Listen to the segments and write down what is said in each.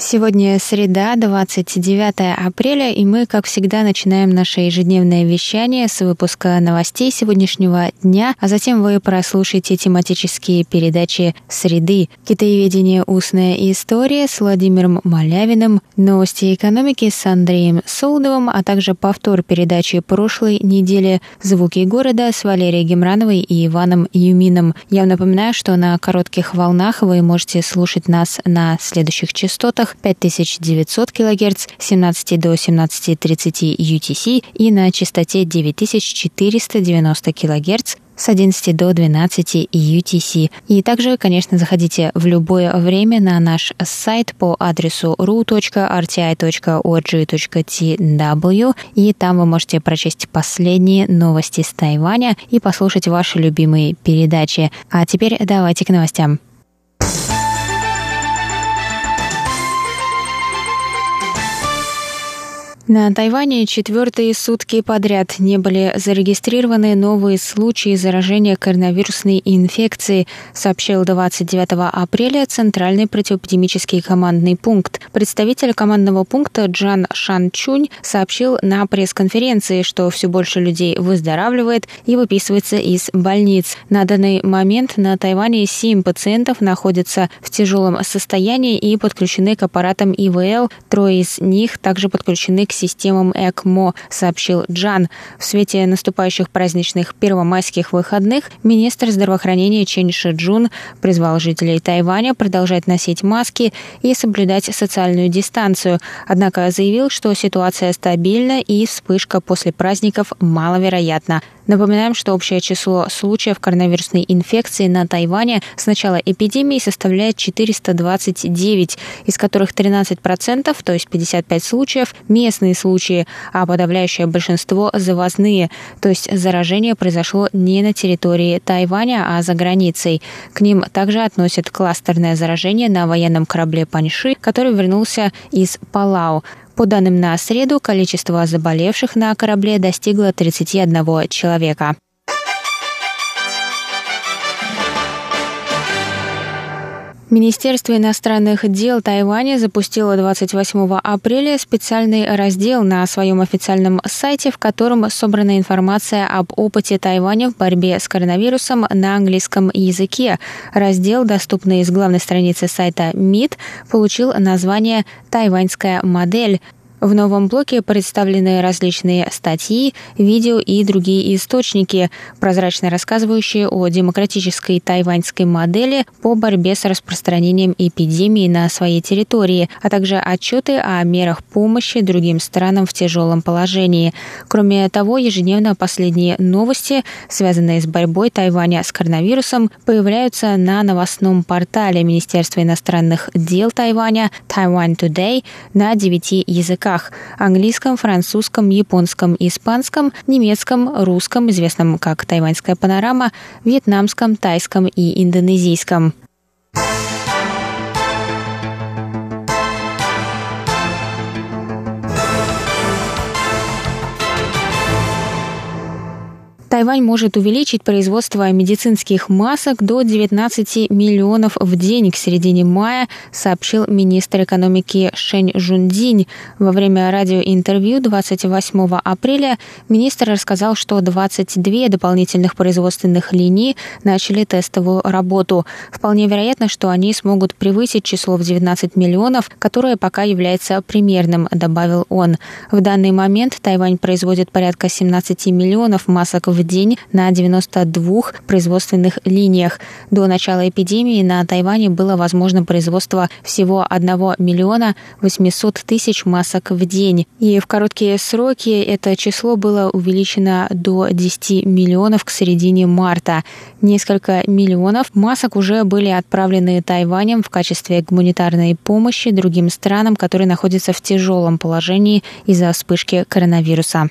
Сегодня среда, 29 апреля, и мы, как всегда, начинаем наше ежедневное вещание с выпуска новостей сегодняшнего дня, а затем вы прослушаете тематические передачи «Среды», «Китаеведение. Устная история» с Владимиром Малявиным, «Новости экономики» с Андреем Солдовым, а также повтор передачи прошлой недели «Звуки города» с Валерией Гемрановой и Иваном Юмином. Я напоминаю, что на коротких волнах вы можете слушать нас на следующих частотах 5900 кГц с 17 до 17.30 UTC и на частоте 9490 кГц с 11 до 12 UTC. И также, конечно, заходите в любое время на наш сайт по адресу ru.rti.org.tw, и там вы можете прочесть последние новости с Тайваня и послушать ваши любимые передачи. А теперь давайте к новостям. На Тайване четвертые сутки подряд не были зарегистрированы новые случаи заражения коронавирусной инфекцией, сообщил 29 апреля Центральный противоэпидемический командный пункт. Представитель командного пункта Джан Шанчунь сообщил на пресс-конференции, что все больше людей выздоравливает и выписывается из больниц. На данный момент на Тайване 7 пациентов находятся в тяжелом состоянии и подключены к аппаратам ИВЛ. Трое из них также подключены к системам ЭКМО, сообщил Джан. В свете наступающих праздничных первомайских выходных министр здравоохранения Чен Шиджун призвал жителей Тайваня продолжать носить маски и соблюдать социальную дистанцию, однако заявил, что ситуация стабильна и вспышка после праздников маловероятна. Напоминаем, что общее число случаев коронавирусной инфекции на Тайване с начала эпидемии составляет 429, из которых 13%, то есть 55 случаев, местные случаи, а подавляющее большинство завозные, то есть заражение произошло не на территории Тайваня, а за границей. К ним также относят кластерное заражение на военном корабле Паньши, который вернулся из Палау. По данным на среду, количество заболевших на корабле достигло 31 человека. Министерство иностранных дел Тайваня запустило 28 апреля специальный раздел на своем официальном сайте, в котором собрана информация об опыте Тайваня в борьбе с коронавирусом на английском языке. Раздел, доступный с главной страницы сайта МИД, получил название «Тайваньская модель», в новом блоке представлены различные статьи, видео и другие источники, прозрачно рассказывающие о демократической тайваньской модели по борьбе с распространением эпидемии на своей территории, а также отчеты о мерах помощи другим странам в тяжелом положении. Кроме того, ежедневно последние новости, связанные с борьбой Тайваня с коронавирусом, появляются на новостном портале Министерства иностранных дел Тайваня Taiwan Today на девяти языках языках – английском, французском, японском, испанском, немецком, русском, известном как «Тайваньская панорама», вьетнамском, тайском и индонезийском. Тайвань может увеличить производство медицинских масок до 19 миллионов в день к середине мая, сообщил министр экономики Шэнь Жундинь. Во время радиоинтервью 28 апреля министр рассказал, что 22 дополнительных производственных линии начали тестовую работу. Вполне вероятно, что они смогут превысить число в 19 миллионов, которое пока является примерным, добавил он. В данный момент Тайвань производит порядка 17 миллионов масок в день на 92 производственных линиях. До начала эпидемии на Тайване было возможно производство всего 1 миллиона 800 тысяч масок в день. И в короткие сроки это число было увеличено до 10 миллионов к середине марта. Несколько миллионов масок уже были отправлены Тайванем в качестве гуманитарной помощи другим странам, которые находятся в тяжелом положении из-за вспышки коронавируса.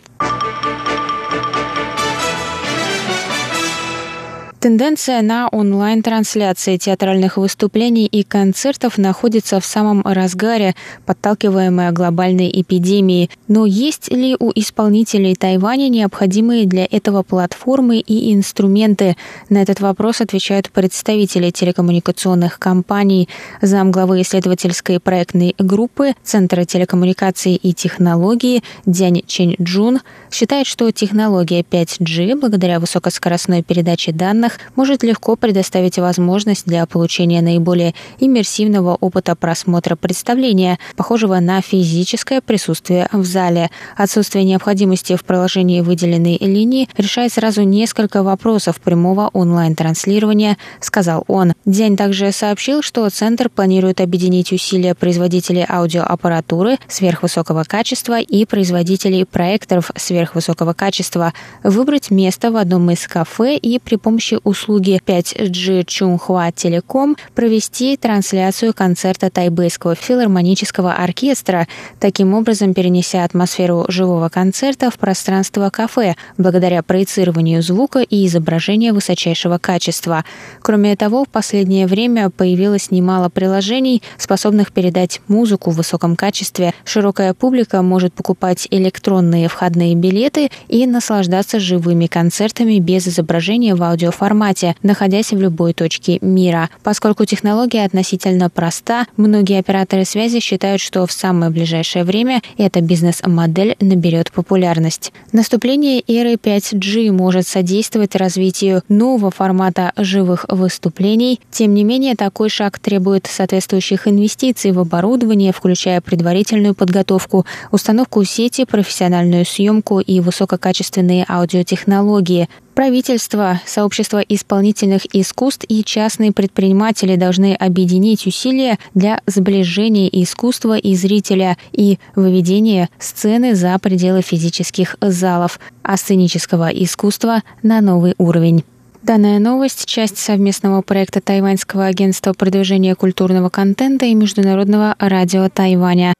Тенденция на онлайн-трансляции театральных выступлений и концертов находится в самом разгаре, подталкиваемая глобальной эпидемией. Но есть ли у исполнителей Тайваня необходимые для этого платформы и инструменты? На этот вопрос отвечают представители телекоммуникационных компаний. Замглавы исследовательской проектной группы Центра телекоммуникаций и технологий Дянь Чень Джун считает, что технология 5G, благодаря высокоскоростной передаче данных может легко предоставить возможность для получения наиболее иммерсивного опыта просмотра представления, похожего на физическое присутствие в зале. Отсутствие необходимости в проложении выделенной линии решает сразу несколько вопросов прямого онлайн-транслирования, сказал он. День также сообщил, что Центр планирует объединить усилия производителей аудиоаппаратуры сверхвысокого качества и производителей проекторов сверхвысокого качества, выбрать место в одном из кафе и при помощи услуги 5G Чунхуа Телеком провести трансляцию концерта Тайбэйского филармонического оркестра, таким образом перенеся атмосферу живого концерта в пространство кафе благодаря проецированию звука и изображения высочайшего качества. Кроме того, в последнее время появилось немало приложений, способных передать музыку в высоком качестве. Широкая публика может покупать электронные входные билеты и наслаждаться живыми концертами без изображения в аудиоформате формате, находясь в любой точке мира. Поскольку технология относительно проста, многие операторы связи считают, что в самое ближайшее время эта бизнес-модель наберет популярность. Наступление эры 5G может содействовать развитию нового формата живых выступлений. Тем не менее, такой шаг требует соответствующих инвестиций в оборудование, включая предварительную подготовку, установку сети, профессиональную съемку и высококачественные аудиотехнологии. Правительство, сообщество исполнительных искусств и частные предприниматели должны объединить усилия для сближения искусства и зрителя и выведения сцены за пределы физических залов, а сценического искусства на новый уровень. Данная новость – часть совместного проекта Тайваньского агентства продвижения культурного контента и Международного радио Тайваня.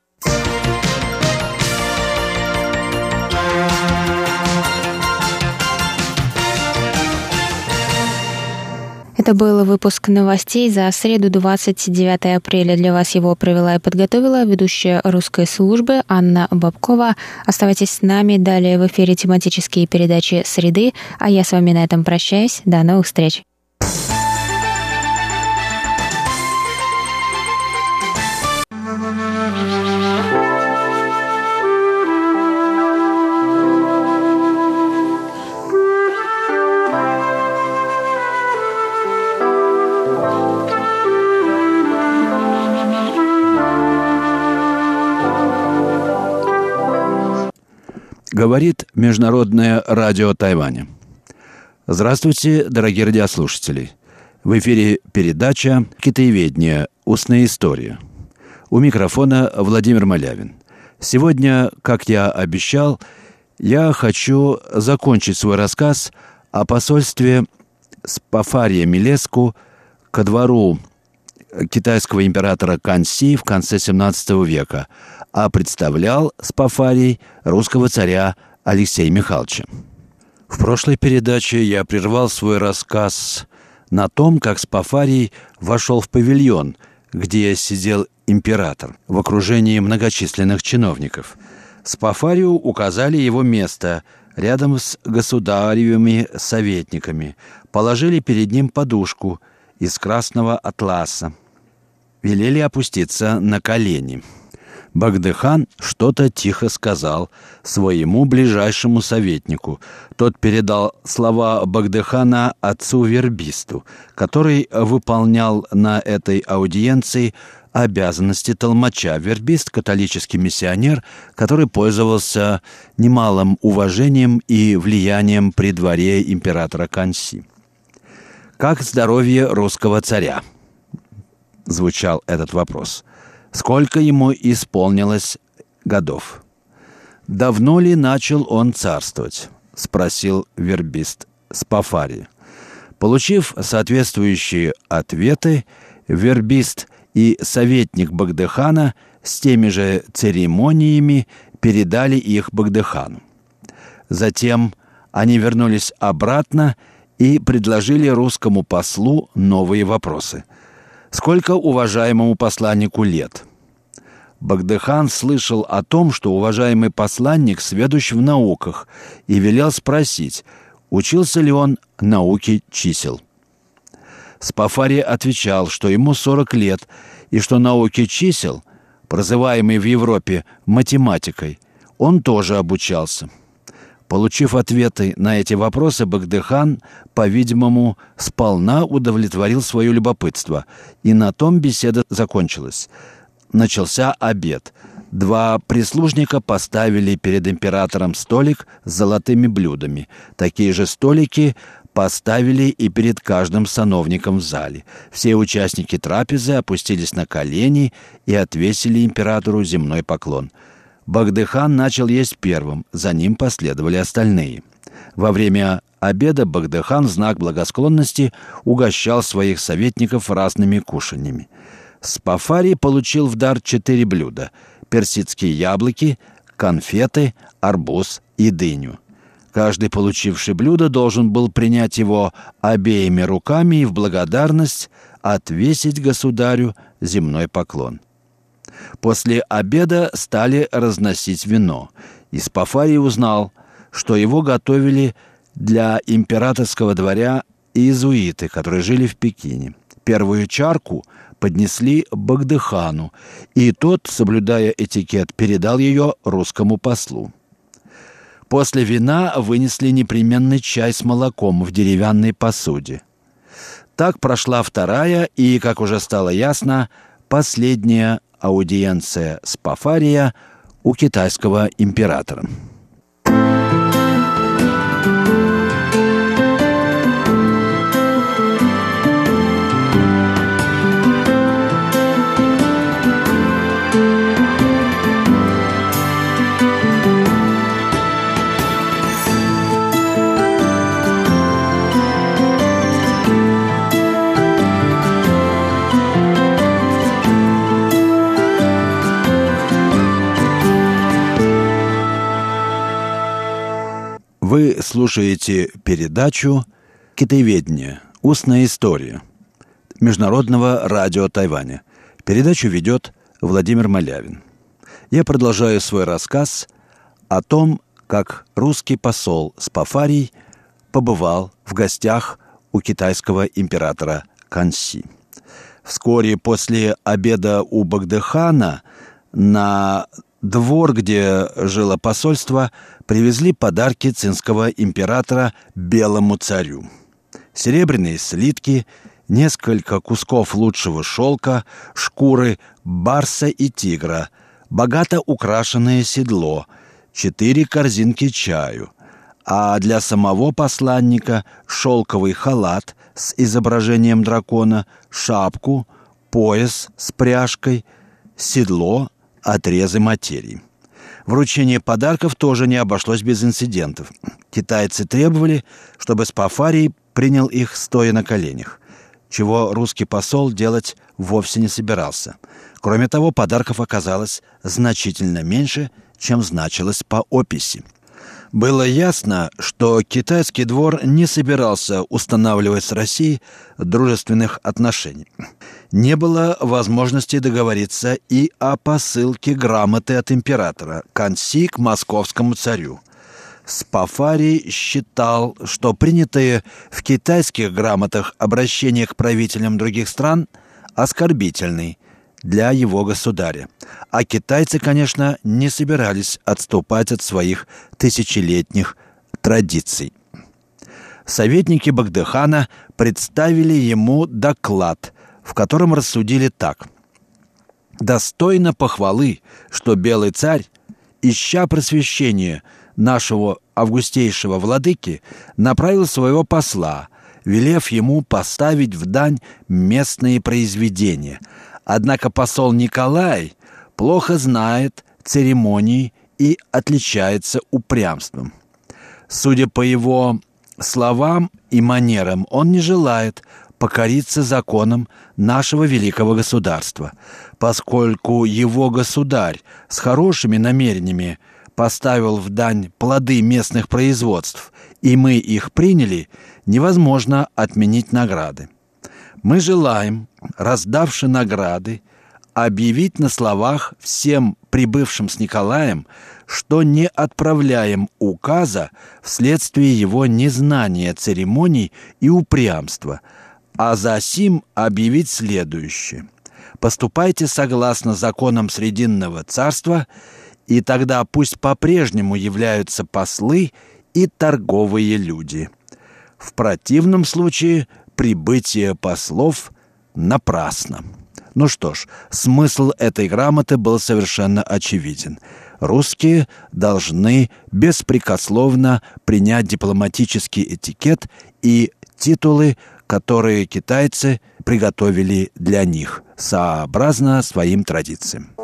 Это был выпуск новостей за среду 29 апреля. Для вас его провела и подготовила ведущая русской службы Анна Бабкова. Оставайтесь с нами. Далее в эфире тематические передачи «Среды». А я с вами на этом прощаюсь. До новых встреч. Говорит Международное радио Тайваня. Здравствуйте, дорогие радиослушатели. В эфире передача «Китаеведение. Устная история». У микрофона Владимир Малявин. Сегодня, как я обещал, я хочу закончить свой рассказ о посольстве Спафария Милеску ко двору китайского императора Канси в конце XVII века – а представлял Спафарий русского царя Алексея Михайловича. В прошлой передаче я прервал свой рассказ на том, как Спафарий вошел в павильон, где сидел император в окружении многочисленных чиновников. Спафарию указали его место рядом с государевыми советниками, положили перед ним подушку из красного атласа, велели опуститься на колени – Багдыхан что-то тихо сказал своему ближайшему советнику. Тот передал слова Багдыхана отцу Вербисту, который выполнял на этой аудиенции обязанности толмача. Вербист – католический миссионер, который пользовался немалым уважением и влиянием при дворе императора Канси. «Как здоровье русского царя?» – звучал этот вопрос – сколько ему исполнилось годов. «Давно ли начал он царствовать?» — спросил вербист Спафари. Получив соответствующие ответы, вербист и советник Багдыхана с теми же церемониями передали их Багдыхану. Затем они вернулись обратно и предложили русскому послу новые вопросы. Сколько уважаемому посланнику лет? Багдыхан слышал о том, что уважаемый посланник сведущ в науках, и велел спросить, учился ли он науке чисел. Спафари отвечал, что ему 40 лет, и что науке чисел, прозываемой в Европе математикой, он тоже обучался. Получив ответы на эти вопросы, Багдыхан, по-видимому, сполна удовлетворил свое любопытство, и на том беседа закончилась – начался обед. Два прислужника поставили перед императором столик с золотыми блюдами. Такие же столики поставили и перед каждым сановником в зале. Все участники трапезы опустились на колени и отвесили императору земной поклон. Багдыхан начал есть первым, за ним последовали остальные. Во время обеда Багдыхан в знак благосклонности угощал своих советников разными кушаньями. Спафари получил в дар четыре блюда – персидские яблоки, конфеты, арбуз и дыню. Каждый, получивший блюдо, должен был принять его обеими руками и в благодарность отвесить государю земной поклон. После обеда стали разносить вино, и Спафарий узнал, что его готовили для императорского дворя иезуиты, которые жили в Пекине. Первую чарку – поднесли Багдыхану, и тот, соблюдая этикет, передал ее русскому послу. После вина вынесли непременный чай с молоком в деревянной посуде. Так прошла вторая и, как уже стало ясно, последняя аудиенция с Пафария у китайского императора. Вы слушаете передачу «Китаеведение. Устная история» Международного радио Тайваня. Передачу ведет Владимир Малявин. Я продолжаю свой рассказ о том, как русский посол Спафарий побывал в гостях у китайского императора Канси. Вскоре после обеда у Багдыхана на двор, где жило посольство, привезли подарки цинского императора белому царю. Серебряные слитки, несколько кусков лучшего шелка, шкуры барса и тигра, богато украшенное седло, четыре корзинки чаю, а для самого посланника шелковый халат с изображением дракона, шапку, пояс с пряжкой, седло, отрезы материи. Вручение подарков тоже не обошлось без инцидентов. Китайцы требовали, чтобы Спафарий принял их стоя на коленях, чего русский посол делать вовсе не собирался. Кроме того, подарков оказалось значительно меньше, чем значилось по описи. Было ясно, что китайский двор не собирался устанавливать с Россией дружественных отношений. Не было возможности договориться и о посылке грамоты от императора Канси к московскому царю. Спафарий считал, что принятые в китайских грамотах обращения к правителям других стран оскорбительны, для его государя. А китайцы, конечно, не собирались отступать от своих тысячелетних традиций. Советники Багдыхана представили ему доклад, в котором рассудили так. «Достойно похвалы, что белый царь, ища просвещения нашего августейшего владыки, направил своего посла, велев ему поставить в дань местные произведения. Однако посол Николай плохо знает церемонии и отличается упрямством. Судя по его словам и манерам, он не желает покориться законам нашего великого государства, поскольку его государь с хорошими намерениями поставил в дань плоды местных производств, и мы их приняли, невозможно отменить награды. Мы желаем, раздавши награды, объявить на словах всем прибывшим с Николаем, что не отправляем указа вследствие его незнания церемоний и упрямства, а за сим объявить следующее. Поступайте согласно законам Срединного царства, и тогда пусть по-прежнему являются послы и торговые люди. В противном случае прибытие послов напрасно. Ну что ж, смысл этой грамоты был совершенно очевиден. Русские должны беспрекословно принять дипломатический этикет и титулы, которые китайцы приготовили для них, сообразно своим традициям.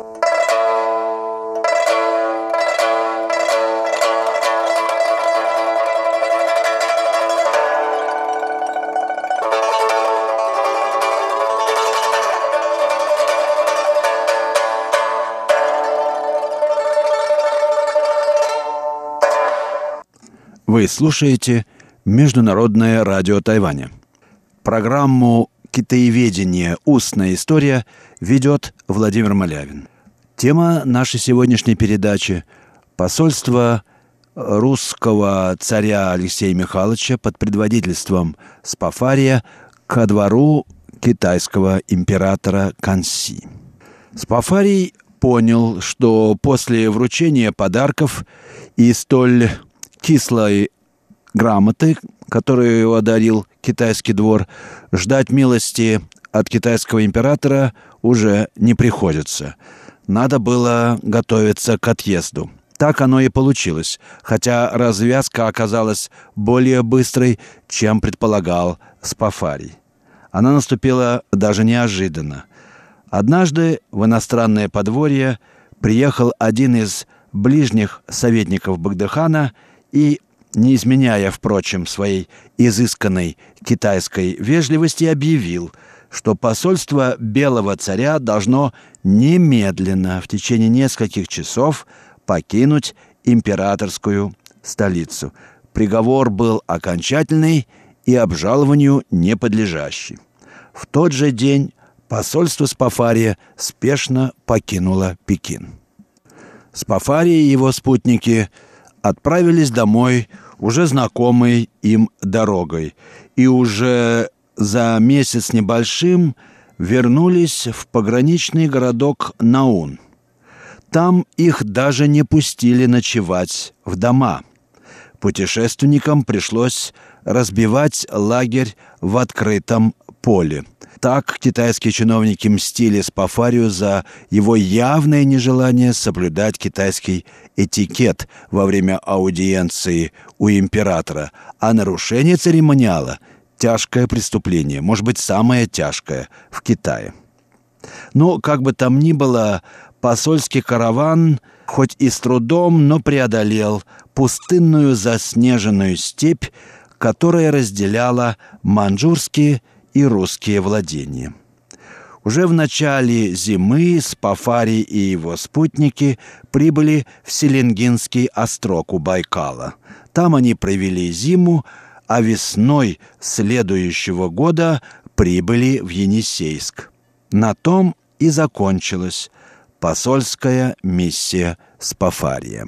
Вы слушаете Международное радио Тайваня. Программу «Китаеведение. Устная история» ведет Владимир Малявин. Тема нашей сегодняшней передачи – посольство русского царя Алексея Михайловича под предводительством Спафария ко двору китайского императора Канси. Спафарий понял, что после вручения подарков и столь кислой грамоты, которую его одарил китайский двор, ждать милости от китайского императора уже не приходится. Надо было готовиться к отъезду. Так оно и получилось, хотя развязка оказалась более быстрой, чем предполагал Спафарий. Она наступила даже неожиданно. Однажды в иностранное подворье приехал один из ближних советников Багдыхана – и, не изменяя, впрочем, своей изысканной китайской вежливости, объявил, что посольство Белого царя должно немедленно в течение нескольких часов покинуть императорскую столицу. Приговор был окончательный и обжалованию не подлежащий. В тот же день посольство Спафария спешно покинуло Пекин. Спафария и его спутники – отправились домой уже знакомой им дорогой и уже за месяц небольшим вернулись в пограничный городок Наун. Там их даже не пустили ночевать в дома. Путешественникам пришлось разбивать лагерь в открытом поле – так китайские чиновники мстили Спафарию за его явное нежелание соблюдать китайский этикет во время аудиенции у императора, а нарушение церемониала – тяжкое преступление, может быть, самое тяжкое в Китае. Но, как бы там ни было, посольский караван хоть и с трудом, но преодолел пустынную заснеженную степь, которая разделяла манчжурские и русские владения. Уже в начале зимы Спафари и его спутники прибыли в Селенгинский острог у Байкала. Там они провели зиму, а весной следующего года прибыли в Енисейск. На том и закончилась посольская миссия Спафария.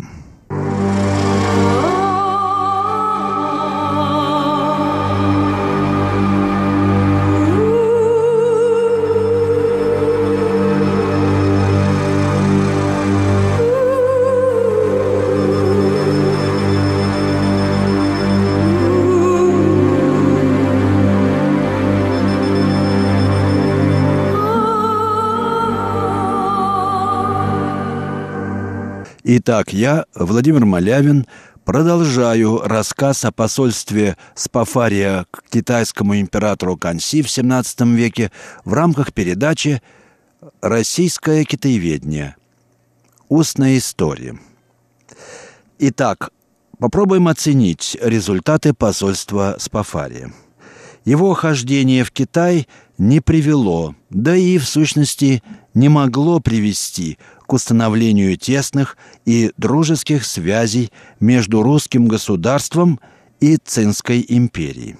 Итак, я, Владимир Малявин, продолжаю рассказ о посольстве Спафария к китайскому императору Канси в XVII веке в рамках передачи «Российское китаеведение. Устная история». Итак, попробуем оценить результаты посольства Спафария. Его хождение в Китай не привело, да и в сущности не могло привести к установлению тесных и дружеских связей между русским государством и Цинской империей.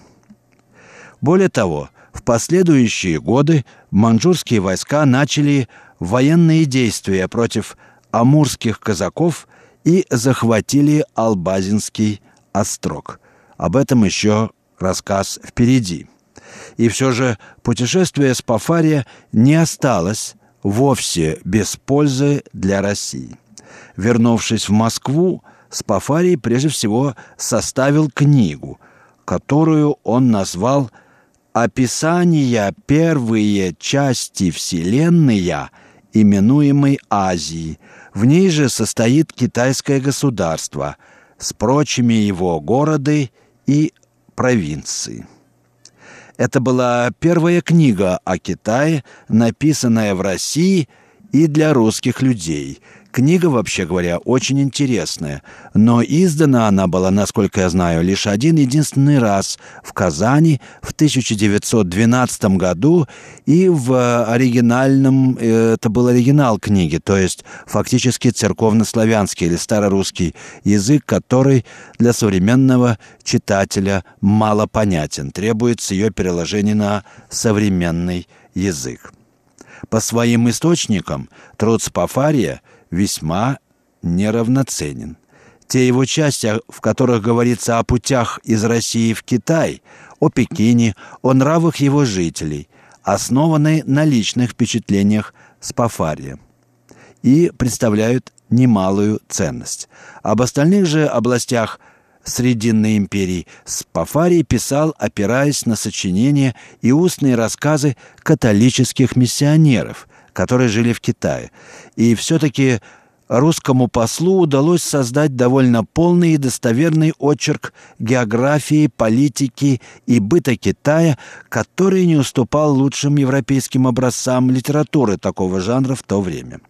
Более того, в последующие годы манчжурские войска начали военные действия против амурских казаков и захватили Албазинский острог. Об этом еще рассказ впереди. И все же путешествие с Пафария не осталось вовсе без пользы для России. Вернувшись в Москву, Спафарий прежде всего составил книгу, которую он назвал «Описание первые части Вселенной, именуемой Азией». В ней же состоит китайское государство с прочими его городы и провинции. Это была первая книга о Китае, написанная в России и для русских людей – Книга, вообще говоря, очень интересная, но издана она была, насколько я знаю, лишь один единственный раз в Казани в 1912 году и в оригинальном, э, это был оригинал книги, то есть фактически церковнославянский или старорусский язык, который для современного читателя мало понятен. Требуется ее переложение на современный язык. По своим источникам труд Спафария – весьма неравноценен. Те его части, в которых говорится о путях из России в Китай, о Пекине, о нравах его жителей, основаны на личных впечатлениях Спафария и представляют немалую ценность. Об остальных же областях Срединной империи Спафарий писал, опираясь на сочинения и устные рассказы католических миссионеров – которые жили в Китае. И все-таки русскому послу удалось создать довольно полный и достоверный очерк географии, политики и быта Китая, который не уступал лучшим европейским образцам литературы такого жанра в то время.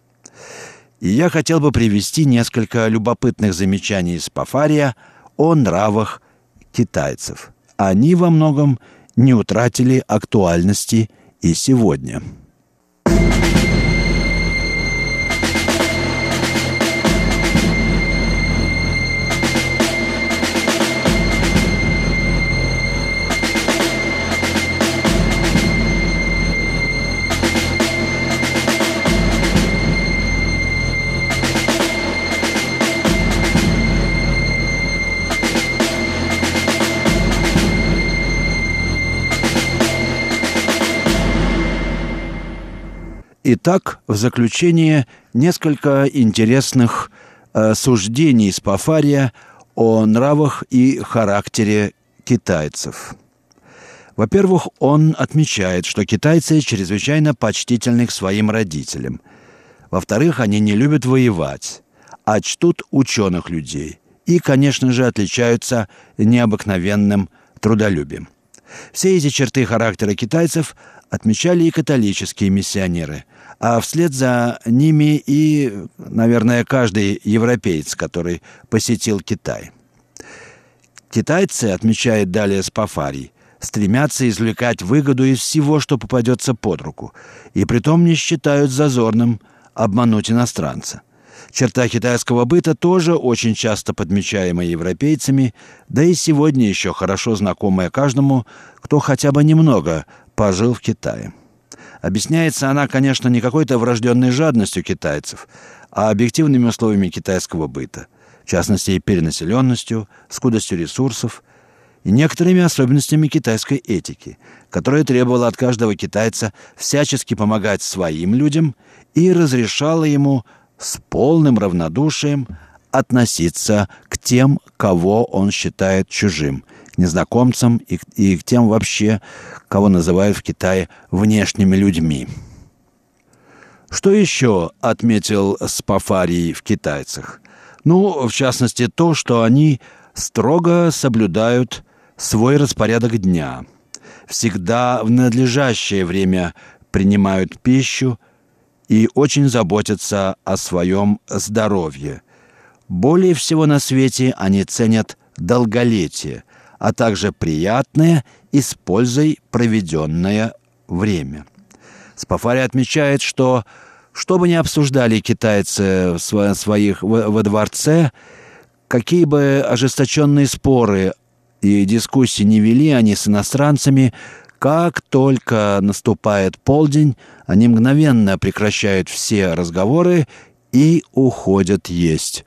И я хотел бы привести несколько любопытных замечаний из Пафария о нравах китайцев. Они во многом не утратили актуальности и сегодня. Итак, в заключение несколько интересных э, суждений Спафария о нравах и характере китайцев. Во-первых, он отмечает, что китайцы чрезвычайно почтительны к своим родителям. Во-вторых, они не любят воевать, а чтут ученых людей. И, конечно же, отличаются необыкновенным трудолюбием. Все эти черты характера китайцев отмечали и католические миссионеры – а вслед за ними и, наверное, каждый европеец, который посетил Китай. Китайцы, отмечает далее Спафарий, стремятся извлекать выгоду из всего, что попадется под руку, и притом не считают зазорным обмануть иностранца. Черта китайского быта тоже очень часто подмечаемая европейцами, да и сегодня еще хорошо знакомая каждому, кто хотя бы немного пожил в Китае. Объясняется она, конечно, не какой-то врожденной жадностью китайцев, а объективными условиями китайского быта, в частности, и перенаселенностью, скудостью ресурсов и некоторыми особенностями китайской этики, которая требовала от каждого китайца всячески помогать своим людям и разрешала ему с полным равнодушием относиться к тем, кого он считает чужим – незнакомцам и, и к тем вообще, кого называют в Китае внешними людьми. Что еще отметил Спафарий в китайцах? Ну, в частности, то, что они строго соблюдают свой распорядок дня, всегда в надлежащее время принимают пищу и очень заботятся о своем здоровье. Более всего на свете они ценят долголетие, а также приятное и с пользой проведенное время. Спафари отмечает, что что бы ни обсуждали китайцы в своих во дворце, какие бы ожесточенные споры и дискуссии не вели они с иностранцами, как только наступает полдень, они мгновенно прекращают все разговоры и уходят есть.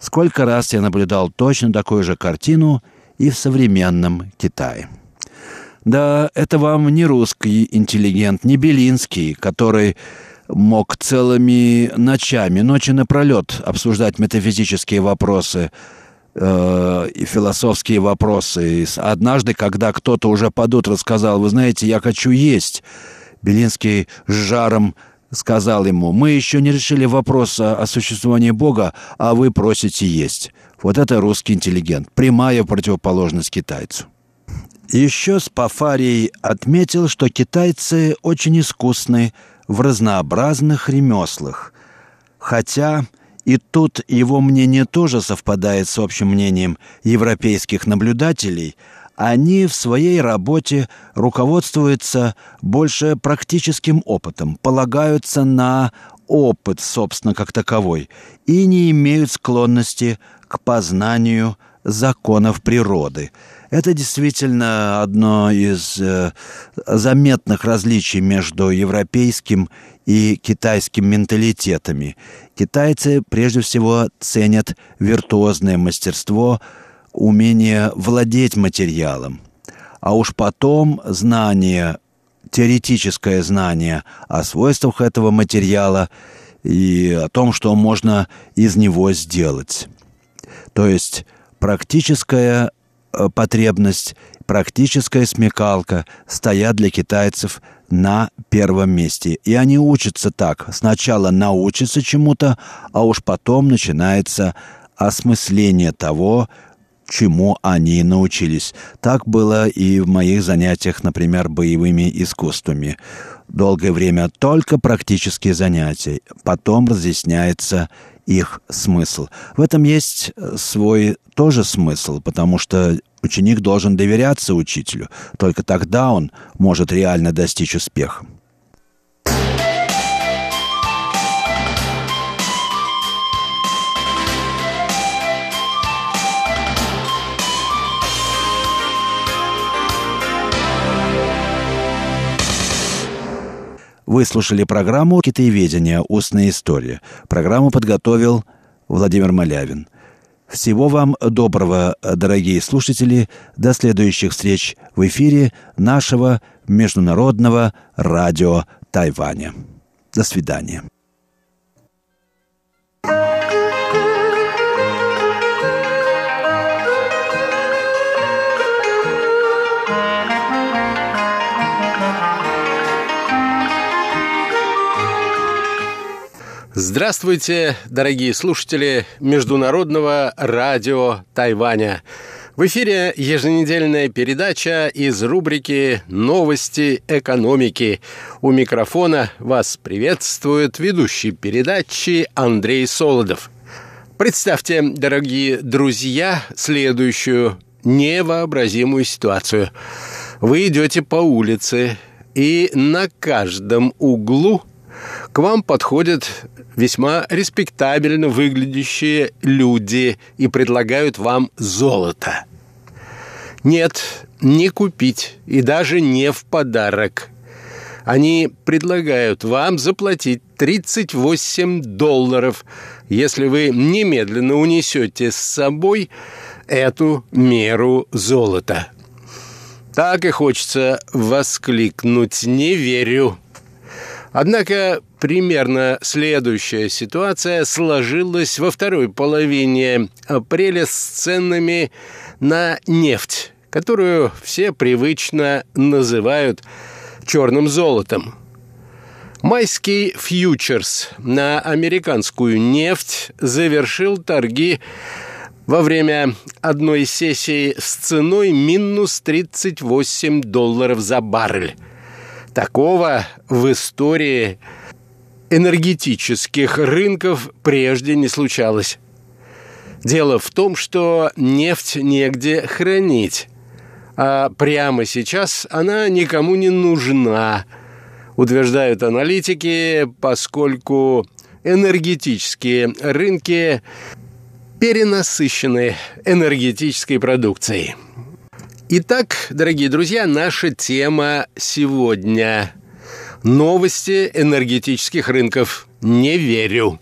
Сколько раз я наблюдал точно такую же картину и в современном Китае. Да, это вам не русский интеллигент, не Белинский, который мог целыми ночами, ночи напролет обсуждать метафизические вопросы э, и философские вопросы. И однажды, когда кто-то уже под утро сказал, вы знаете, я хочу есть, Белинский с жаром сказал ему, мы еще не решили вопрос о, о существовании Бога, а вы просите есть. Вот это русский интеллигент, прямая противоположность китайцу. Еще Спафарий отметил, что китайцы очень искусны в разнообразных ремеслах. Хотя и тут его мнение тоже совпадает с общим мнением европейских наблюдателей, они в своей работе руководствуются больше практическим опытом, полагаются на опыт, собственно, как таковой, и не имеют склонности к познанию законов природы – это действительно одно из э, заметных различий между европейским и китайским менталитетами. Китайцы прежде всего ценят виртуозное мастерство, умение владеть материалом. А уж потом знание, теоретическое знание о свойствах этого материала и о том, что можно из него сделать. То есть практическое Э, потребность, практическая смекалка стоят для китайцев на первом месте. И они учатся так. Сначала научатся чему-то, а уж потом начинается осмысление того, чему они научились. Так было и в моих занятиях, например, боевыми искусствами. Долгое время только практические занятия. Потом разъясняется их смысл. В этом есть э, свой тоже смысл, потому что ученик должен доверяться учителю. Только тогда он может реально достичь успеха. Вы слушали программу «Китаеведение. Устная история». Программу подготовил Владимир Малявин. Всего вам доброго, дорогие слушатели. До следующих встреч в эфире нашего международного радио Тайваня. До свидания. Здравствуйте, дорогие слушатели Международного радио Тайваня. В эфире еженедельная передача из рубрики «Новости экономики». У микрофона вас приветствует ведущий передачи Андрей Солодов. Представьте, дорогие друзья, следующую невообразимую ситуацию. Вы идете по улице, и на каждом углу к вам подходят весьма респектабельно выглядящие люди и предлагают вам золото. Нет, не купить и даже не в подарок. Они предлагают вам заплатить 38 долларов, если вы немедленно унесете с собой эту меру золота. Так и хочется воскликнуть «Не верю». Однако примерно следующая ситуация сложилась во второй половине апреля с ценами на нефть, которую все привычно называют черным золотом. Майский фьючерс на американскую нефть завершил торги во время одной сессии с ценой минус 38 долларов за баррель. Такого в истории энергетических рынков прежде не случалось. Дело в том, что нефть негде хранить, а прямо сейчас она никому не нужна, утверждают аналитики, поскольку энергетические рынки перенасыщены энергетической продукцией. Итак, дорогие друзья, наша тема сегодня – новости энергетических рынков. Не верю.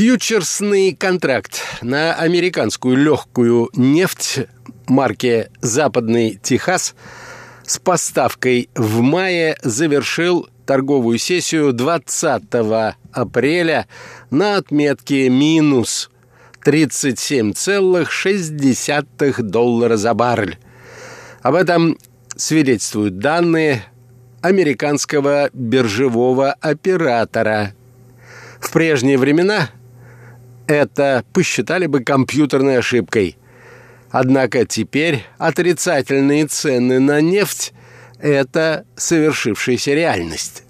Фьючерсный контракт на американскую легкую нефть марки «Западный Техас» с поставкой в мае завершил торговую сессию 20 апреля на отметке минус 37,6 доллара за баррель. Об этом свидетельствуют данные американского биржевого оператора. В прежние времена это посчитали бы компьютерной ошибкой. Однако теперь отрицательные цены на нефть – это совершившаяся реальность.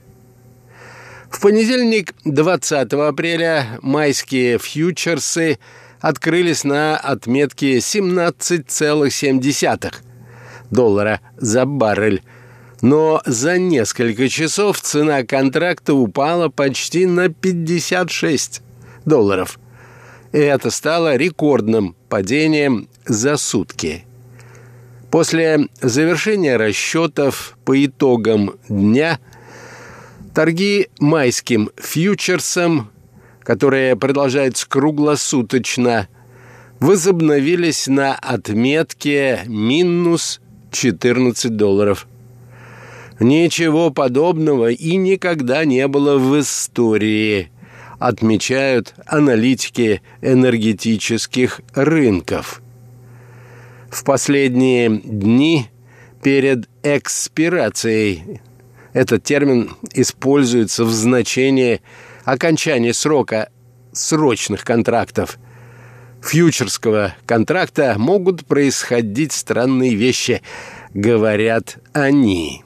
В понедельник, 20 апреля, майские фьючерсы открылись на отметке 17,7 доллара за баррель. Но за несколько часов цена контракта упала почти на 56 долларов – и это стало рекордным падением за сутки. После завершения расчетов по итогам дня торги майским фьючерсом, которые продолжаются круглосуточно, возобновились на отметке минус 14 долларов. Ничего подобного и никогда не было в истории – отмечают аналитики энергетических рынков. В последние дни перед экспирацией этот термин используется в значении окончания срока срочных контрактов. Фьючерского контракта могут происходить странные вещи, говорят они.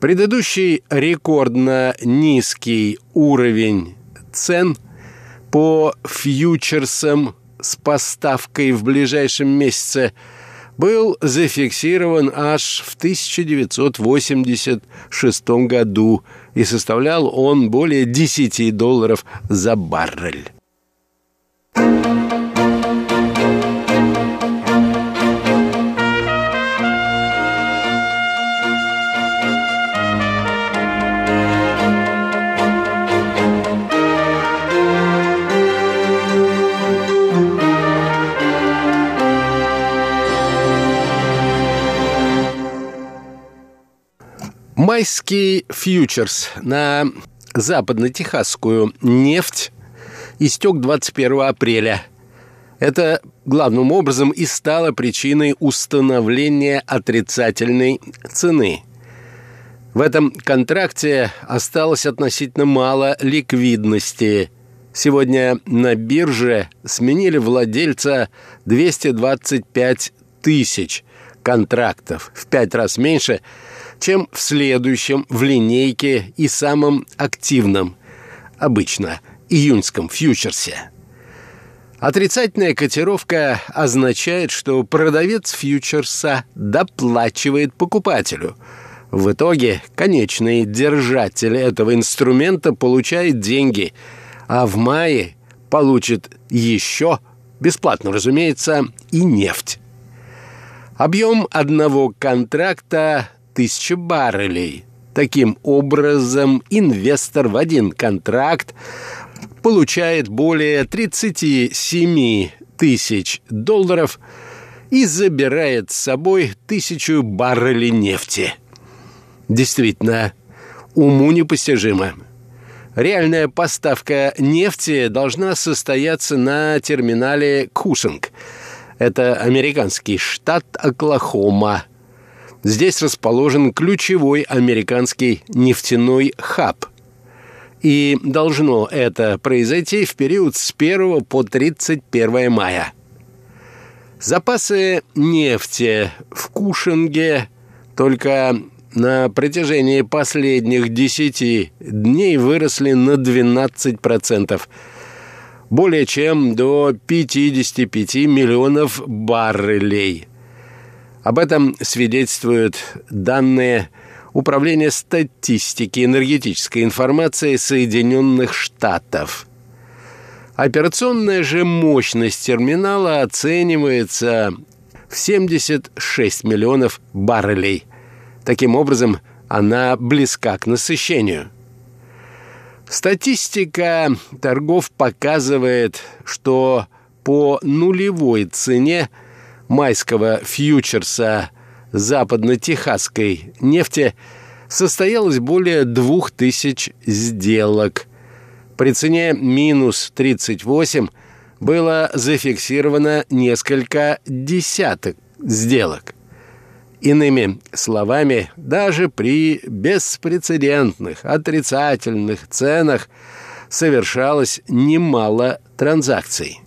Предыдущий рекордно низкий уровень цен по фьючерсам с поставкой в ближайшем месяце был зафиксирован аж в 1986 году и составлял он более 10 долларов за баррель. Майский фьючерс на западно-техасскую нефть истек 21 апреля. Это главным образом и стало причиной установления отрицательной цены. В этом контракте осталось относительно мало ликвидности. Сегодня на бирже сменили владельца 225 тысяч контрактов, в пять раз меньше – чем в следующем в линейке и самом активном, обычно июньском фьючерсе. Отрицательная котировка означает, что продавец фьючерса доплачивает покупателю. В итоге конечный держатель этого инструмента получает деньги, а в мае получит еще, бесплатно, разумеется, и нефть. Объем одного контракта тысяча баррелей. Таким образом, инвестор в один контракт получает более 37 тысяч долларов и забирает с собой тысячу баррелей нефти. Действительно, уму непостижимо. Реальная поставка нефти должна состояться на терминале Кушинг. Это американский штат Оклахома. Здесь расположен ключевой американский нефтяной хаб. И должно это произойти в период с 1 по 31 мая. Запасы нефти в Кушинге только на протяжении последних 10 дней выросли на 12%, более чем до 55 миллионов баррелей. Об этом свидетельствуют данные Управления статистики энергетической информации Соединенных Штатов. Операционная же мощность терминала оценивается в 76 миллионов баррелей – Таким образом, она близка к насыщению. Статистика торгов показывает, что по нулевой цене майского фьючерса западно-техасской нефти состоялось более двух тысяч сделок. При цене минус 38 было зафиксировано несколько десяток сделок – Иными словами, даже при беспрецедентных отрицательных ценах совершалось немало транзакций.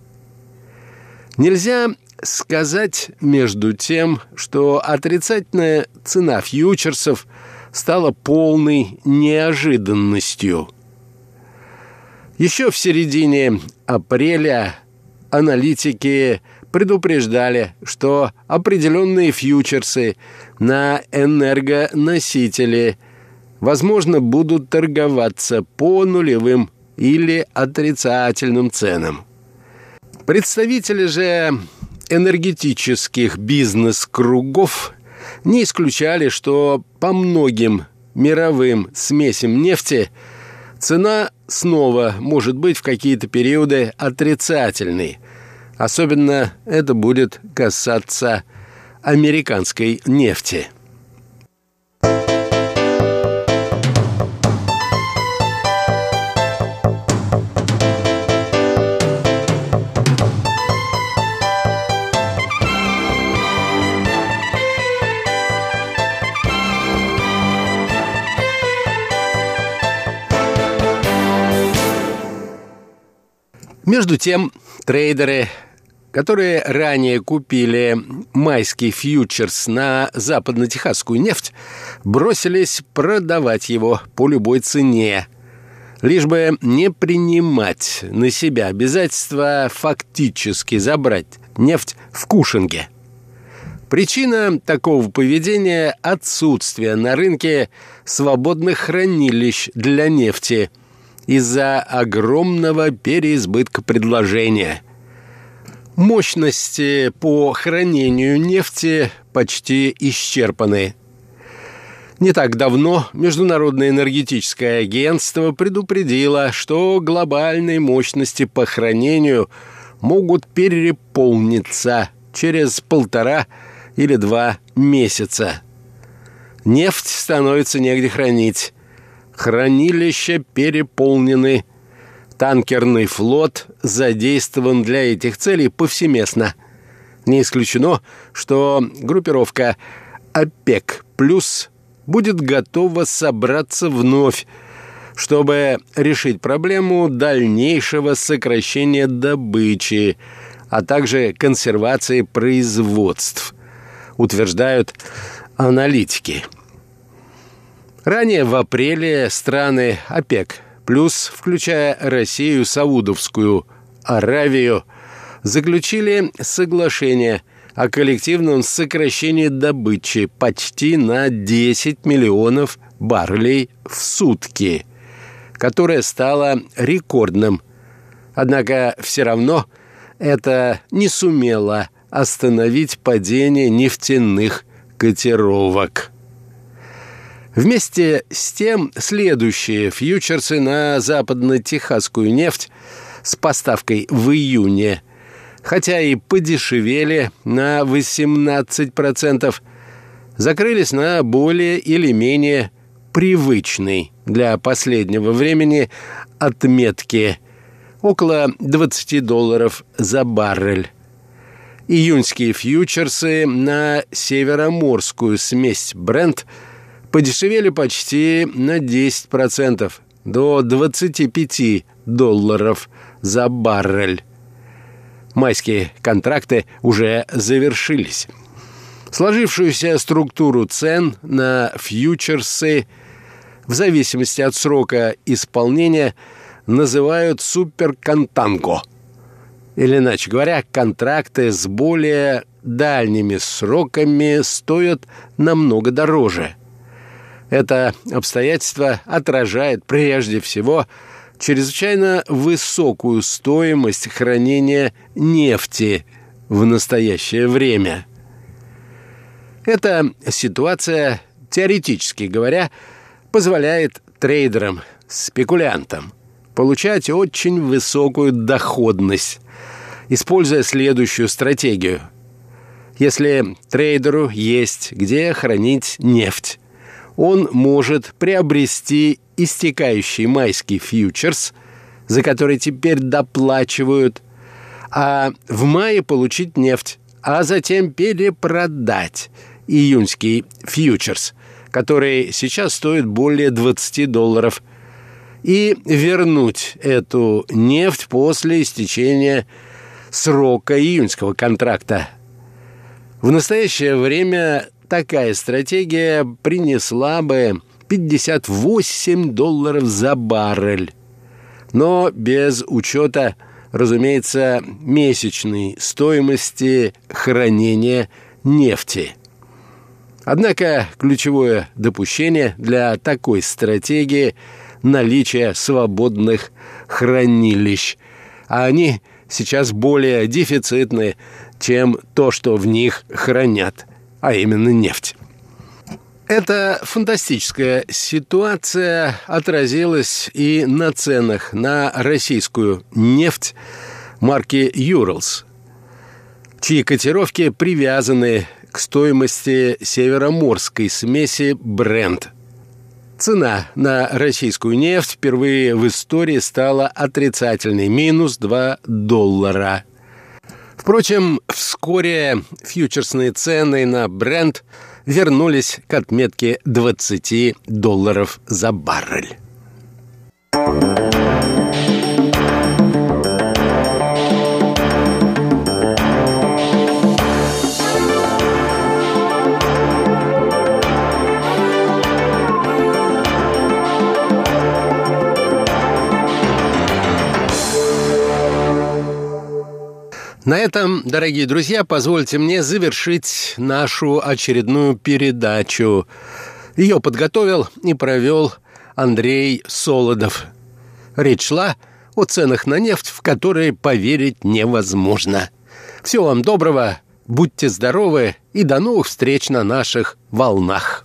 Нельзя сказать между тем, что отрицательная цена фьючерсов стала полной неожиданностью. Еще в середине апреля аналитики предупреждали, что определенные фьючерсы на энергоносители, возможно, будут торговаться по нулевым или отрицательным ценам. Представители же энергетических бизнес-кругов не исключали, что по многим мировым смесям нефти цена снова может быть в какие-то периоды отрицательной – Особенно это будет касаться американской нефти. Между тем, трейдеры которые ранее купили майский фьючерс на западно-техасскую нефть, бросились продавать его по любой цене, лишь бы не принимать на себя обязательства фактически забрать нефть в Кушинге. Причина такого поведения – отсутствие на рынке свободных хранилищ для нефти из-за огромного переизбытка предложения – Мощности по хранению нефти почти исчерпаны. Не так давно Международное энергетическое агентство предупредило, что глобальные мощности по хранению могут переполниться через полтора или два месяца. Нефть становится негде хранить. Хранилища переполнены – Танкерный флот задействован для этих целей повсеместно. Не исключено, что группировка ОПЕК плюс будет готова собраться вновь, чтобы решить проблему дальнейшего сокращения добычи, а также консервации производств, утверждают аналитики. Ранее в апреле страны ОПЕК плюс, включая Россию, Саудовскую Аравию, заключили соглашение о коллективном сокращении добычи почти на 10 миллионов баррелей в сутки, которое стало рекордным. Однако все равно это не сумело остановить падение нефтяных котировок. Вместе с тем, следующие фьючерсы на западно-техасскую нефть с поставкой в июне хотя и подешевели на 18%, закрылись на более или менее привычной для последнего времени отметке около 20 долларов за баррель. Июньские фьючерсы на североморскую смесь Brent подешевели почти на 10%, до 25 долларов за баррель. Майские контракты уже завершились. Сложившуюся структуру цен на фьючерсы в зависимости от срока исполнения называют суперконтанго. Или, иначе говоря, контракты с более дальними сроками стоят намного дороже. Это обстоятельство отражает прежде всего чрезвычайно высокую стоимость хранения нефти в настоящее время. Эта ситуация, теоретически говоря, позволяет трейдерам, спекулянтам получать очень высокую доходность, используя следующую стратегию. Если трейдеру есть где хранить нефть, он может приобрести истекающий майский фьючерс, за который теперь доплачивают, а в мае получить нефть, а затем перепродать июньский фьючерс, который сейчас стоит более 20 долларов, и вернуть эту нефть после истечения срока июньского контракта. В настоящее время такая стратегия принесла бы 58 долларов за баррель. Но без учета, разумеется, месячной стоимости хранения нефти. Однако ключевое допущение для такой стратегии – наличие свободных хранилищ. А они сейчас более дефицитны, чем то, что в них хранят – а именно нефть. Эта фантастическая ситуация отразилась и на ценах на российскую нефть марки «Юралс», чьи котировки привязаны к стоимости североморской смеси «Брент». Цена на российскую нефть впервые в истории стала отрицательной – минус 2 доллара – Впрочем, вскоре фьючерсные цены на бренд вернулись к отметке 20 долларов за баррель. На этом, дорогие друзья, позвольте мне завершить нашу очередную передачу. Ее подготовил и провел Андрей Солодов. Речь шла о ценах на нефть, в которые поверить невозможно. Всего вам доброго, будьте здоровы и до новых встреч на наших волнах.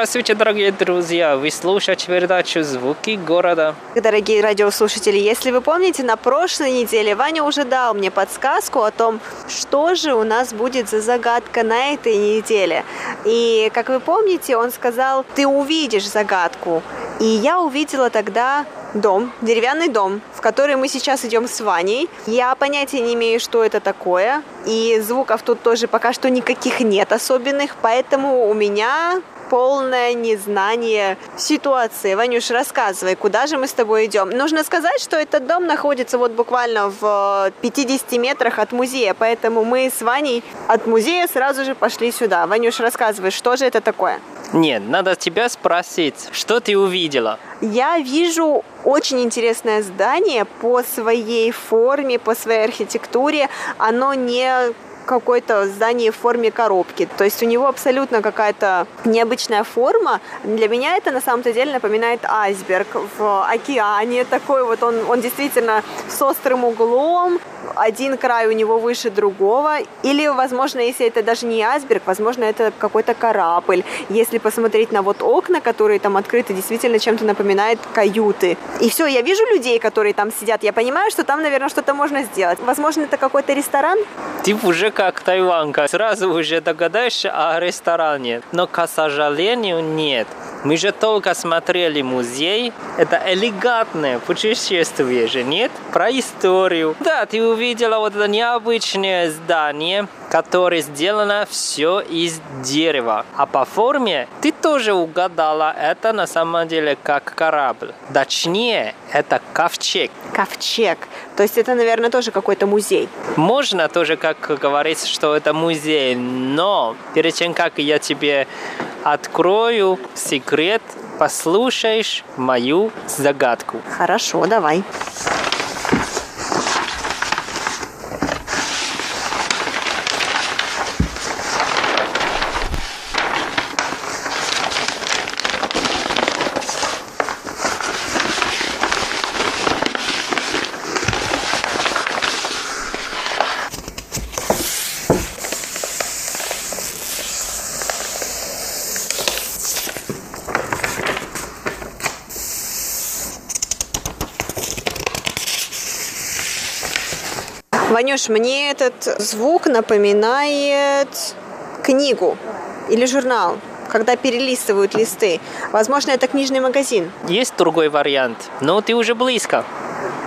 Здравствуйте, дорогие друзья! Вы слушаете передачу «Звуки города». Дорогие радиослушатели, если вы помните, на прошлой неделе Ваня уже дал мне подсказку о том, что же у нас будет за загадка на этой неделе. И, как вы помните, он сказал, ты увидишь загадку. И я увидела тогда дом, деревянный дом, в который мы сейчас идем с Ваней. Я понятия не имею, что это такое. И звуков тут тоже пока что никаких нет особенных, поэтому у меня полное незнание ситуации. Ванюш, рассказывай, куда же мы с тобой идем? Нужно сказать, что этот дом находится вот буквально в 50 метрах от музея, поэтому мы с Ваней от музея сразу же пошли сюда. Ванюш, рассказывай, что же это такое? Нет, надо тебя спросить, что ты увидела? Я вижу очень интересное здание по своей форме, по своей архитектуре. Оно не какое-то здание в форме коробки. То есть у него абсолютно какая-то необычная форма. Для меня это на самом-то деле напоминает айсберг в океане. Такой вот он, он действительно с острым углом, один край у него выше другого, или, возможно, если это даже не айсберг, возможно, это какой-то корабль. Если посмотреть на вот окна, которые там открыты, действительно чем-то напоминает каюты. И все, я вижу людей, которые там сидят, я понимаю, что там, наверное, что-то можно сделать. Возможно, это какой-то ресторан? Ты уже как тайванка, сразу уже догадаешься о ресторане. Но, к сожалению, нет. Мы же только смотрели музей. Это элегантное путешествие же, нет? Про историю. Да, ты увидела вот это необычное здание, которое сделано все из дерева. А по форме ты тоже угадала, это на самом деле как корабль. Точнее, это ковчег. Ковчег. То есть это, наверное, тоже какой-то музей. Можно тоже как говорить, что это музей, но перед тем, как я тебе открою секрет, послушаешь мою загадку. Хорошо, давай. Ванюш, мне этот звук напоминает книгу или журнал когда перелистывают листы. Возможно, это книжный магазин. Есть другой вариант, но ты уже близко.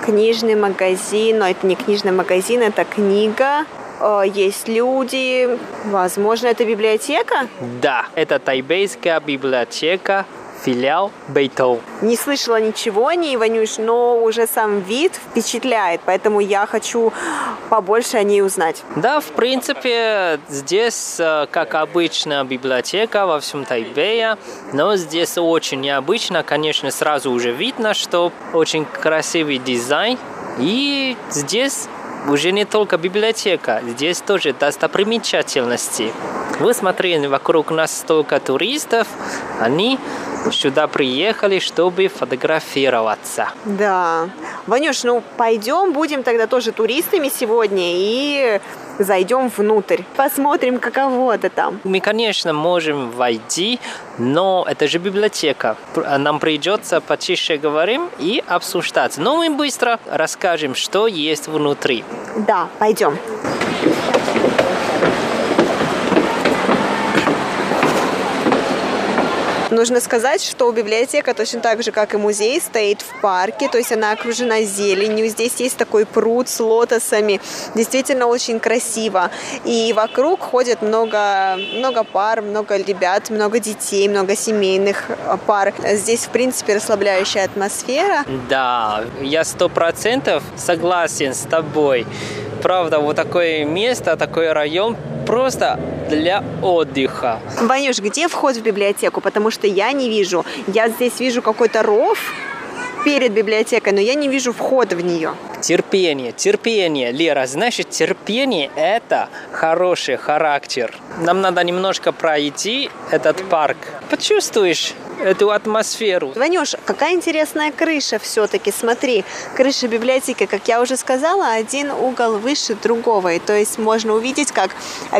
Книжный магазин, но это не книжный магазин, это книга. Э, Есть люди, возможно, это библиотека? Да, это тайбейская библиотека, филиал Бейтоу. Не слышала ничего о ней, Ванюш, но уже сам вид впечатляет, поэтому я хочу побольше о ней узнать. Да, в принципе, здесь, э, как обычно, библиотека во всем Тайбэе, но здесь очень необычно, конечно, сразу уже видно, что очень красивый дизайн, и здесь уже не только библиотека, здесь тоже достопримечательности. Вы смотрели, вокруг нас столько туристов, они сюда приехали, чтобы фотографироваться. Да. Ванюш, ну пойдем, будем тогда тоже туристами сегодня и зайдем внутрь. Посмотрим, каково это там. Мы, конечно, можем войти, но это же библиотека. Пр- Нам придется потише говорим и обсуждать. Но мы быстро расскажем, что есть внутри. Да, пойдем. Нужно сказать, что библиотека точно так же, как и музей, стоит в парке, то есть она окружена зеленью. Здесь есть такой пруд с лотосами. Действительно очень красиво. И вокруг ходят много, много пар, много ребят, много детей, много семейных пар. Здесь, в принципе, расслабляющая атмосфера. Да, я сто процентов согласен с тобой. Правда, вот такое место, такой район просто для отдыха. Ванюш, где вход в библиотеку? Потому что я не вижу. Я здесь вижу какой-то ров перед библиотекой, но я не вижу входа в нее. Терпение, терпение, Лера. Значит, терпение – это хороший характер. Нам надо немножко пройти этот парк. Почувствуешь эту атмосферу. Ванюш, какая интересная крыша все-таки. Смотри, крыша библиотеки, как я уже сказала, один угол выше другого. И то есть можно увидеть, как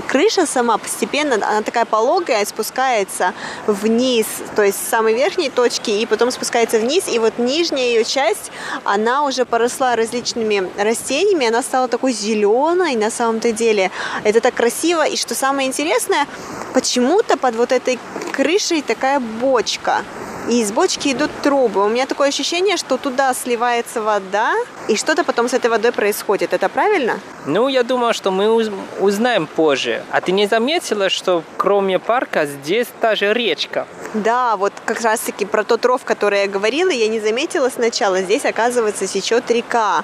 крыша сама постепенно, она такая пологая, спускается вниз, то есть с самой верхней точки, и потом спускается вниз. И вот нижняя ее часть, она уже поросла различными растениями, она стала такой зеленой на самом-то деле. Это так красиво. И что самое интересное, почему-то под вот этой крышей такая бочка. И из бочки идут трубы. У меня такое ощущение, что туда сливается вода, и что-то потом с этой водой происходит. Это правильно? Ну, я думаю, что мы уз- узнаем позже. А ты не заметила, что кроме парка здесь даже речка? Да, вот как раз-таки про тот ров, который я говорила, я не заметила сначала. Здесь, оказывается, течет река.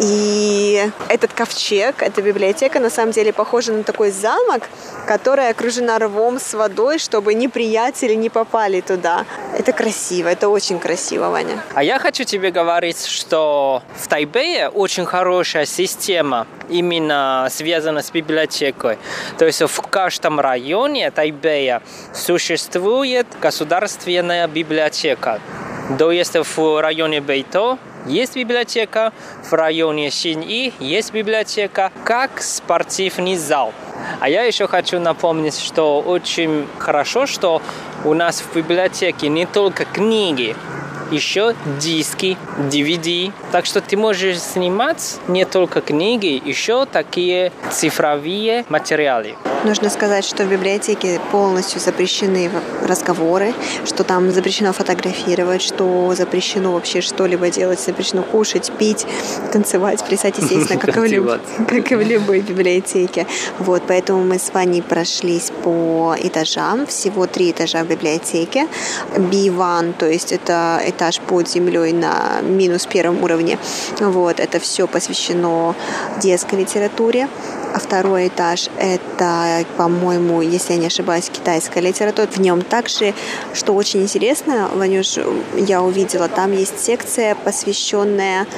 И этот ковчег, эта библиотека, на самом деле похожа на такой замок, который окружена рвом с водой, чтобы неприятели не попали туда. Это красиво, это очень красиво, Ваня. А я хочу тебе говорить, что в Тайбэе очень хорошая система, именно связана с библиотекой. То есть в каждом районе Тайбэя существует государственная библиотека. То есть в районе Бейто есть библиотека, в районе Синьи есть библиотека, как спортивный зал. А я еще хочу напомнить, что очень хорошо, что у нас в библиотеке не только книги, еще диски, DVD. Так что ты можешь снимать не только книги, еще такие цифровые материалы. Нужно сказать, что в библиотеке полностью запрещены разговоры, что там запрещено фотографировать, что запрещено вообще что-либо делать, запрещено кушать, пить, танцевать, плясать, естественно, как, и в люб... как и в любой библиотеке. Вот, поэтому мы с Ваней прошлись по этажам, всего три этажа в библиотеке. B1, то есть это этаж под землей на минус первом уровне. Вот, это все посвящено детской литературе. А второй этаж – это, по-моему, если я не ошибаюсь, китайская литература. В нем также, что очень интересно, Ванюш, я увидела, там есть секция, посвященная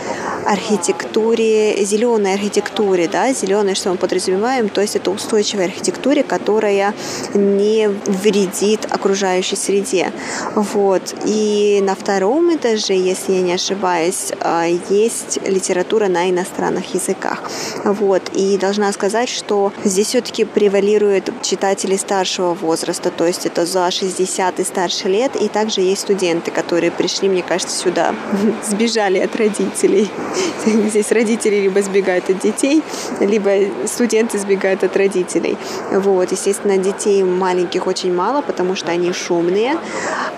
архитектуре, зеленой архитектуре, да, зеленой, что мы подразумеваем, то есть это устойчивая архитектура, которая не вредит окружающей среде. Вот. И на втором этаже, если я не ошибаюсь, а, есть литература на иностранных языках. Вот. И должна сказать, что здесь все-таки превалируют читатели старшего возраста, то есть это за 60 и старше лет, и также есть студенты, которые пришли, мне кажется, сюда, сбежали от родителей. Здесь родители либо сбегают от детей, либо студенты сбегают от родителей. Вот, естественно, детей маленьких очень мало, потому что они шумные,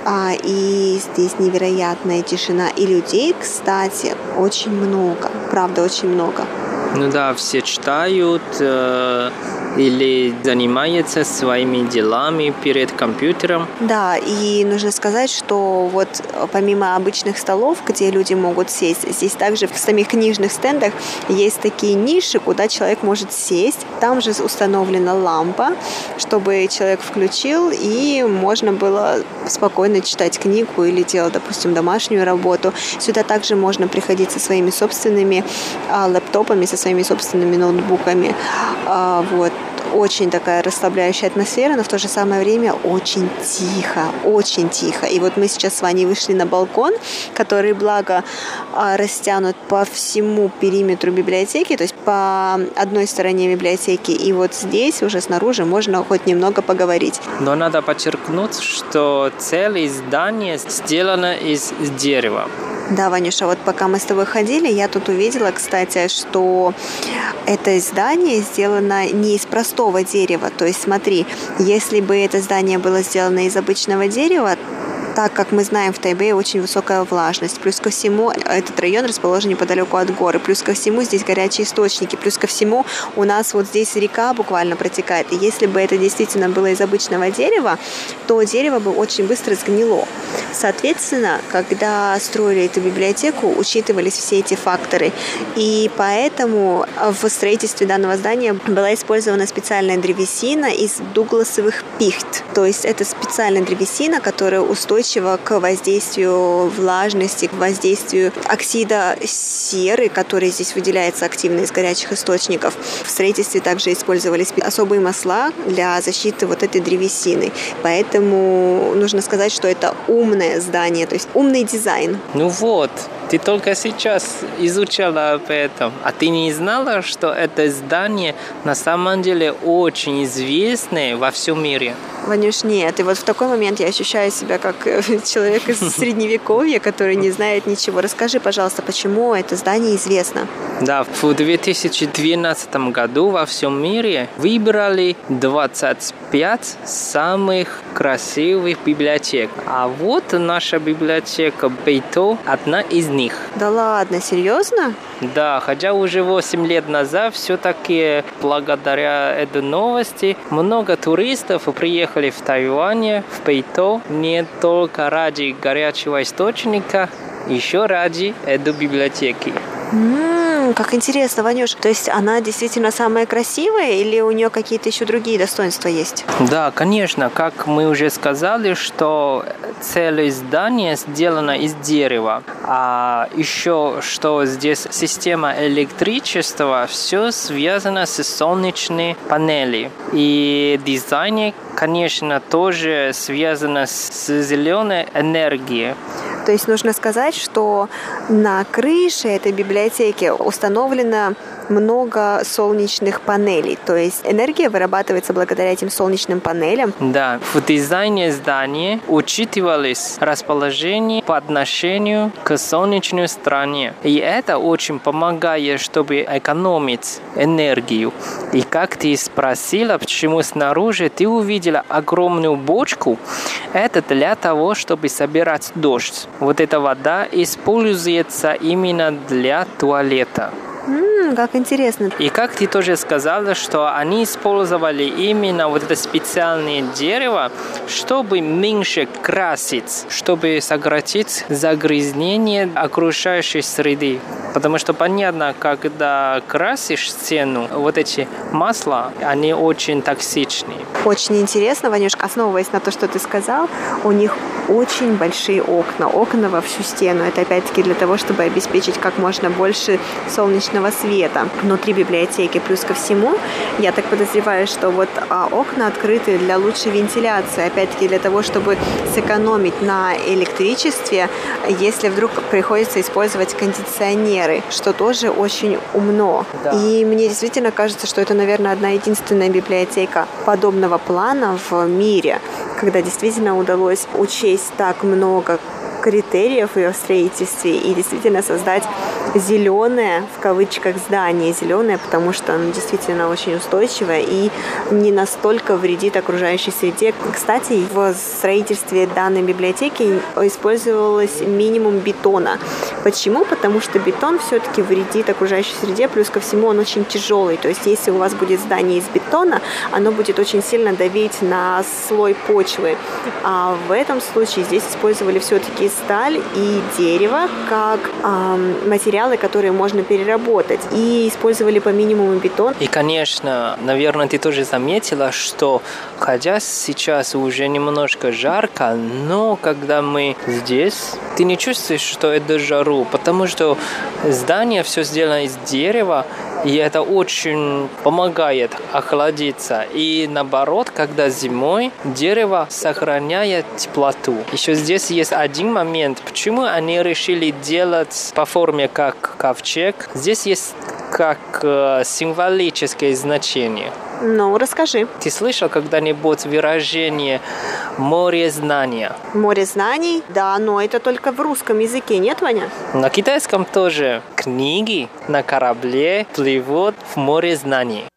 а, и здесь невероятная тишина. И людей, кстати, очень много, правда, очень много. Ну да, все читают э, или занимаются своими делами перед компьютером. Да, и нужно сказать, что вот помимо обычных столов, где люди могут сесть, здесь также в самих книжных стендах есть такие ниши, куда человек может сесть. Там же установлена лампа, чтобы человек включил, и можно было спокойно читать книгу или делать, допустим, домашнюю работу. Сюда также можно приходить со своими собственными а, лэптопами, со своими собственными ноутбуками. А, вот очень такая расслабляющая атмосфера, но в то же самое время очень тихо, очень тихо. И вот мы сейчас с Ваней вышли на балкон, который, благо, а, растянут по всему периметру библиотеки, то есть по одной стороне библиотеки, и вот здесь уже снаружи можно хоть немного поговорить. Но надо подчеркнуть, что целое здание сделано из дерева. Да, Ванюша, вот пока мы с тобой ходили, я тут увидела, кстати, что это здание сделано не из простого дерева. То есть смотри, если бы это здание было сделано из обычного дерева, так как мы знаем, в Тайбэе очень высокая влажность. Плюс ко всему, этот район расположен неподалеку от горы. Плюс ко всему, здесь горячие источники. Плюс ко всему, у нас вот здесь река буквально протекает. И если бы это действительно было из обычного дерева, то дерево бы очень быстро сгнило. Соответственно, когда строили эту библиотеку, учитывались все эти факторы. И поэтому в строительстве данного здания была использована специальная древесина из дугласовых пихт. То есть это специальная древесина, которая устойчива к воздействию влажности, к воздействию оксида серы, который здесь выделяется активно из горячих источников. В строительстве также использовались особые масла для защиты вот этой древесины. Поэтому нужно сказать, что это умное здание, то есть умный дизайн. Ну вот, ты только сейчас изучала об этом, а ты не знала, что это здание на самом деле очень известное во всем мире? Ванюш, нет. И вот в такой момент я ощущаю себя как э, человек из средневековья, который не знает ничего. Расскажи, пожалуйста, почему это здание известно? Да, в 2012 году во всем мире выбрали 25 самых красивых библиотек. А вот наша библиотека Бейто одна из них. Да ладно, серьезно? Да, хотя уже 8 лет назад все-таки благодаря этой новости много туристов приехали в Тайвань, в Пейто, не только ради горячего источника, еще ради этой библиотеки. М-м, как интересно, Ванюш. То есть она действительно самая красивая или у нее какие-то еще другие достоинства есть? Да, конечно. Как мы уже сказали, что целое здание сделано из дерева. А еще, что здесь система электричества, все связано с солнечной панели. И дизайн, конечно, тоже связано с зеленой энергией. То есть нужно сказать, что на крыше этой библиотеки установлено много солнечных панелей. То есть энергия вырабатывается благодаря этим солнечным панелям. Да, в дизайне здания учитывались расположение по отношению к солнечной стороне. И это очень помогает, чтобы экономить энергию. И как ты спросила, почему снаружи ты увидела огромную бочку, это для того, чтобы собирать дождь. Вот эта вода используется именно для туалета. Hmm. Как интересно. И как ты тоже сказала, что они использовали именно вот это специальное дерево, чтобы меньше красить, чтобы сократить загрязнение окружающей среды. Потому что понятно, когда красишь стену, вот эти масла, они очень токсичные. Очень интересно, Ванюшка, основываясь на то, что ты сказал, у них очень большие окна, окна во всю стену. Это опять-таки для того, чтобы обеспечить как можно больше солнечного света внутри библиотеки. Плюс ко всему, я так подозреваю, что вот а, окна открыты для лучшей вентиляции, опять-таки для того, чтобы сэкономить на электричестве, если вдруг приходится использовать кондиционеры, что тоже очень умно. Да. И мне действительно кажется, что это, наверное, одна единственная библиотека подобного плана в мире, когда действительно удалось учесть так много критериев в ее строительстве и действительно создать зеленое, в кавычках, здание. Зеленое, потому что оно действительно очень устойчивое и не настолько вредит окружающей среде. Кстати, в строительстве данной библиотеки использовалось минимум бетона. Почему? Потому что бетон все-таки вредит окружающей среде, плюс ко всему он очень тяжелый. То есть если у вас будет здание из бетона, оно будет очень сильно давить на слой почвы. А в этом случае здесь использовали все-таки сталь и дерево как эм, материалы, которые можно переработать. И использовали по минимуму бетон. И, конечно, наверное, ты тоже заметила, что хотя сейчас уже немножко жарко, но когда мы здесь, ты не чувствуешь, что это жару, потому что здание все сделано из дерева, и это очень помогает охладиться. И наоборот, когда зимой дерево сохраняет теплоту. Еще здесь есть один момент, почему они решили делать по форме как ковчег. Здесь есть как э, символическое значение. Ну, расскажи. Ты слышал когда-нибудь выражение «море знания»? Море знаний? Да, но это только в русском языке, нет, Ваня? На китайском тоже книги на корабле плывут в море знаний.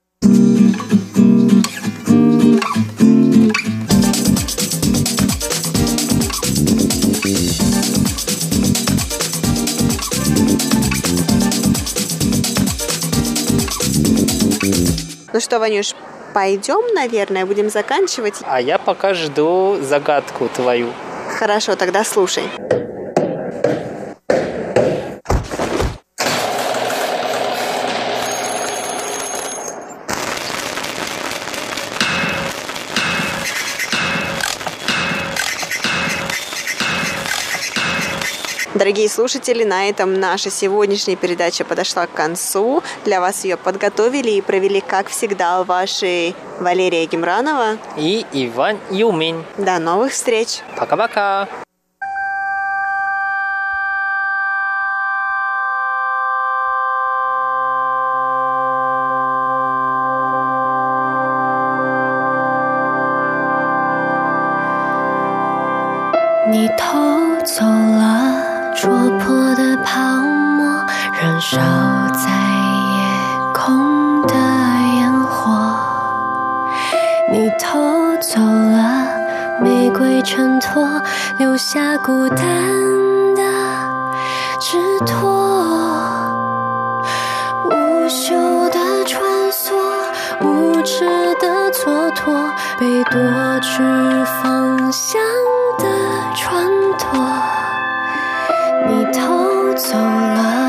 Ну что, Ванюш, пойдем, наверное, будем заканчивать. А я пока жду загадку твою. Хорошо, тогда слушай. Дорогие слушатели, на этом наша сегодняшняя передача подошла к концу. Для вас ее подготовили и провели, как всегда, ваши Валерия Гемранова. И Иван Юмин. До новых встреч! Пока-пока. 戳破的泡沫燃烧在夜空的烟火，你偷走了玫瑰衬托，留下孤单的纸托，无休的穿梭，无止的蹉跎，被夺去方向。走了。